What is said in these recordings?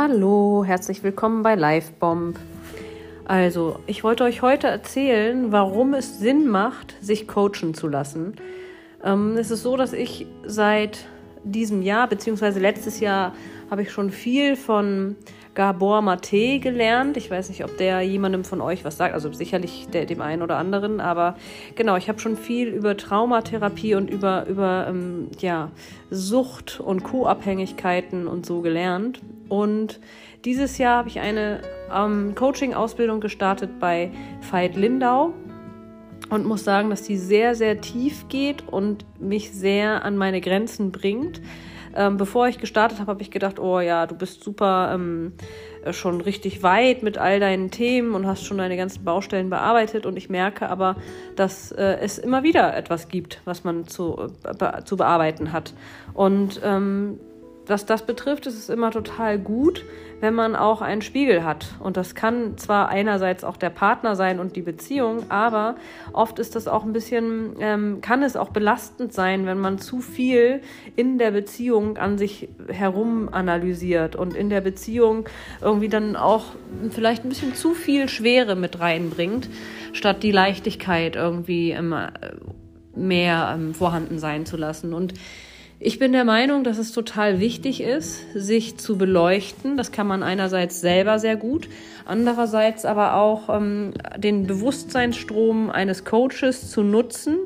Hallo, herzlich willkommen bei Livebomb. Also, ich wollte euch heute erzählen, warum es Sinn macht, sich coachen zu lassen. Ähm, es ist so, dass ich seit diesem Jahr, beziehungsweise letztes Jahr, habe ich schon viel von Gabor Mate gelernt. Ich weiß nicht, ob der jemandem von euch was sagt, also sicherlich der, dem einen oder anderen, aber genau, ich habe schon viel über Traumatherapie und über, über ähm, ja, Sucht und Co-Abhängigkeiten und so gelernt. Und dieses Jahr habe ich eine ähm, Coaching-Ausbildung gestartet bei Veit Lindau und muss sagen, dass die sehr, sehr tief geht und mich sehr an meine Grenzen bringt. Ähm, bevor ich gestartet habe, habe ich gedacht, oh ja, du bist super ähm, äh, schon richtig weit mit all deinen Themen und hast schon deine ganzen Baustellen bearbeitet. Und ich merke aber, dass äh, es immer wieder etwas gibt, was man zu, äh, zu bearbeiten hat. Und ähm, was das betrifft, ist es immer total gut, wenn man auch einen Spiegel hat. Und das kann zwar einerseits auch der Partner sein und die Beziehung, aber oft ist das auch ein bisschen, ähm, kann es auch belastend sein, wenn man zu viel in der Beziehung an sich herum analysiert und in der Beziehung irgendwie dann auch vielleicht ein bisschen zu viel Schwere mit reinbringt, statt die Leichtigkeit irgendwie immer mehr ähm, vorhanden sein zu lassen. Und ich bin der Meinung, dass es total wichtig ist, sich zu beleuchten. Das kann man einerseits selber sehr gut, andererseits aber auch ähm, den Bewusstseinsstrom eines Coaches zu nutzen,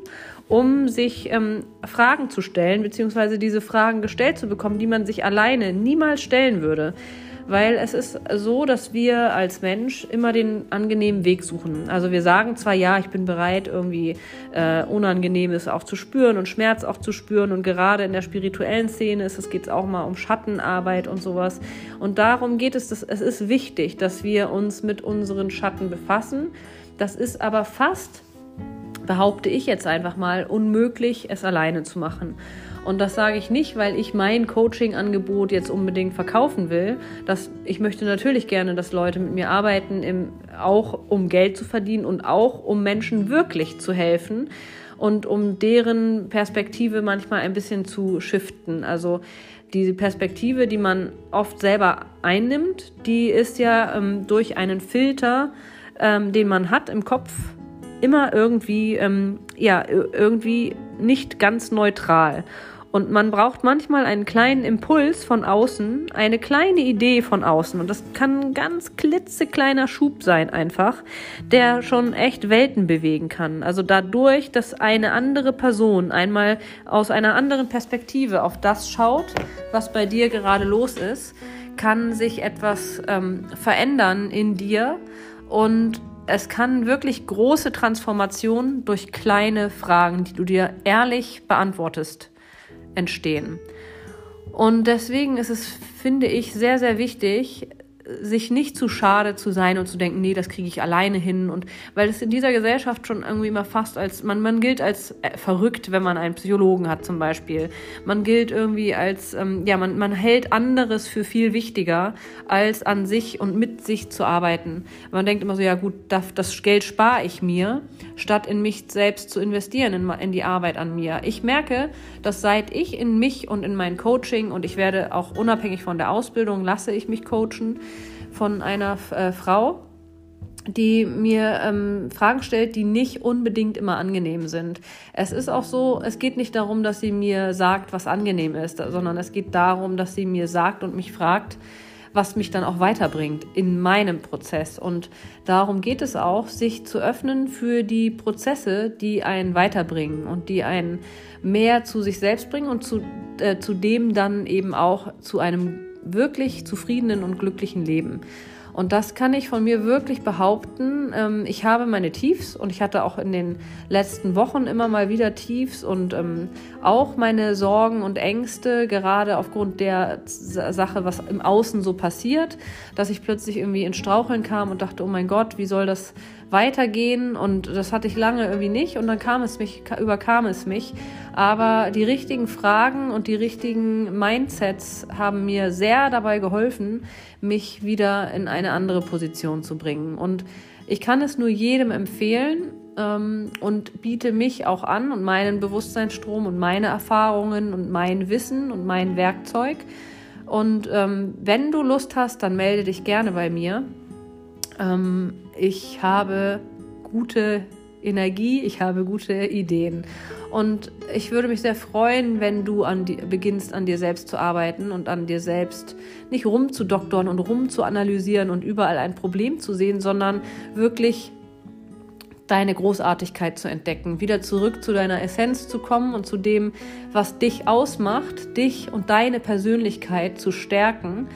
um sich ähm, Fragen zu stellen, beziehungsweise diese Fragen gestellt zu bekommen, die man sich alleine niemals stellen würde weil es ist so, dass wir als Mensch immer den angenehmen Weg suchen. Also wir sagen zwar, ja, ich bin bereit, irgendwie äh, Unangenehmes auch zu spüren und Schmerz auch zu spüren und gerade in der spirituellen Szene ist es geht auch mal um Schattenarbeit und sowas. Und darum geht es, dass, es ist wichtig, dass wir uns mit unseren Schatten befassen. Das ist aber fast behaupte ich jetzt einfach mal, unmöglich, es alleine zu machen. Und das sage ich nicht, weil ich mein Coaching-Angebot jetzt unbedingt verkaufen will. Das, ich möchte natürlich gerne, dass Leute mit mir arbeiten, im, auch um Geld zu verdienen und auch um Menschen wirklich zu helfen und um deren Perspektive manchmal ein bisschen zu shiften. Also diese Perspektive, die man oft selber einnimmt, die ist ja ähm, durch einen Filter, ähm, den man hat im Kopf, immer irgendwie, ähm, ja, irgendwie nicht ganz neutral. Und man braucht manchmal einen kleinen Impuls von außen, eine kleine Idee von außen. Und das kann ein ganz klitzekleiner Schub sein einfach, der schon echt Welten bewegen kann. Also dadurch, dass eine andere Person einmal aus einer anderen Perspektive auf das schaut, was bei dir gerade los ist, kann sich etwas ähm, verändern in dir und es kann wirklich große Transformationen durch kleine Fragen, die du dir ehrlich beantwortest, entstehen. Und deswegen ist es, finde ich, sehr, sehr wichtig, sich nicht zu schade zu sein und zu denken, nee, das kriege ich alleine hin. Und weil es in dieser Gesellschaft schon irgendwie immer fast als, man, man gilt als äh, verrückt, wenn man einen Psychologen hat zum Beispiel. Man gilt irgendwie als, ähm, ja, man, man hält anderes für viel wichtiger, als an sich und mit sich zu arbeiten. Man denkt immer so, ja gut, das, das Geld spare ich mir, statt in mich selbst zu investieren, in, in die Arbeit an mir. Ich merke, dass seit ich in mich und in mein Coaching und ich werde auch unabhängig von der Ausbildung, lasse ich mich coachen, von einer äh, Frau, die mir ähm, Fragen stellt, die nicht unbedingt immer angenehm sind. Es ist auch so, es geht nicht darum, dass sie mir sagt, was angenehm ist, sondern es geht darum, dass sie mir sagt und mich fragt, was mich dann auch weiterbringt in meinem Prozess. Und darum geht es auch, sich zu öffnen für die Prozesse, die einen weiterbringen und die einen mehr zu sich selbst bringen und zu, äh, zu dem dann eben auch zu einem wirklich zufriedenen und glücklichen Leben. Und das kann ich von mir wirklich behaupten. Ähm, ich habe meine Tiefs und ich hatte auch in den letzten Wochen immer mal wieder Tiefs und ähm, auch meine Sorgen und Ängste, gerade aufgrund der Sache, was im Außen so passiert, dass ich plötzlich irgendwie in Straucheln kam und dachte, oh mein Gott, wie soll das weitergehen und das hatte ich lange irgendwie nicht und dann kam es mich, überkam es mich. Aber die richtigen Fragen und die richtigen Mindsets haben mir sehr dabei geholfen, mich wieder in eine andere Position zu bringen. Und ich kann es nur jedem empfehlen ähm, und biete mich auch an und meinen Bewusstseinsstrom und meine Erfahrungen und mein Wissen und mein Werkzeug Und ähm, wenn du Lust hast, dann melde dich gerne bei mir. Ähm, ich habe gute Energie, ich habe gute Ideen. Und ich würde mich sehr freuen, wenn du an die, beginnst, an dir selbst zu arbeiten und an dir selbst nicht rumzudoktoren und rumzuanalysieren und überall ein Problem zu sehen, sondern wirklich deine Großartigkeit zu entdecken, wieder zurück zu deiner Essenz zu kommen und zu dem, was dich ausmacht, dich und deine Persönlichkeit zu stärken.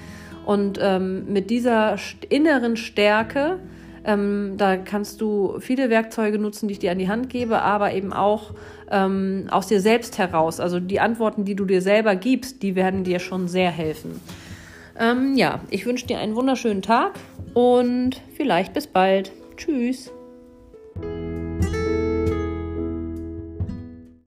Und ähm, mit dieser inneren Stärke, ähm, da kannst du viele Werkzeuge nutzen, die ich dir an die Hand gebe, aber eben auch ähm, aus dir selbst heraus. Also die Antworten, die du dir selber gibst, die werden dir schon sehr helfen. Ähm, ja, ich wünsche dir einen wunderschönen Tag und vielleicht bis bald. Tschüss.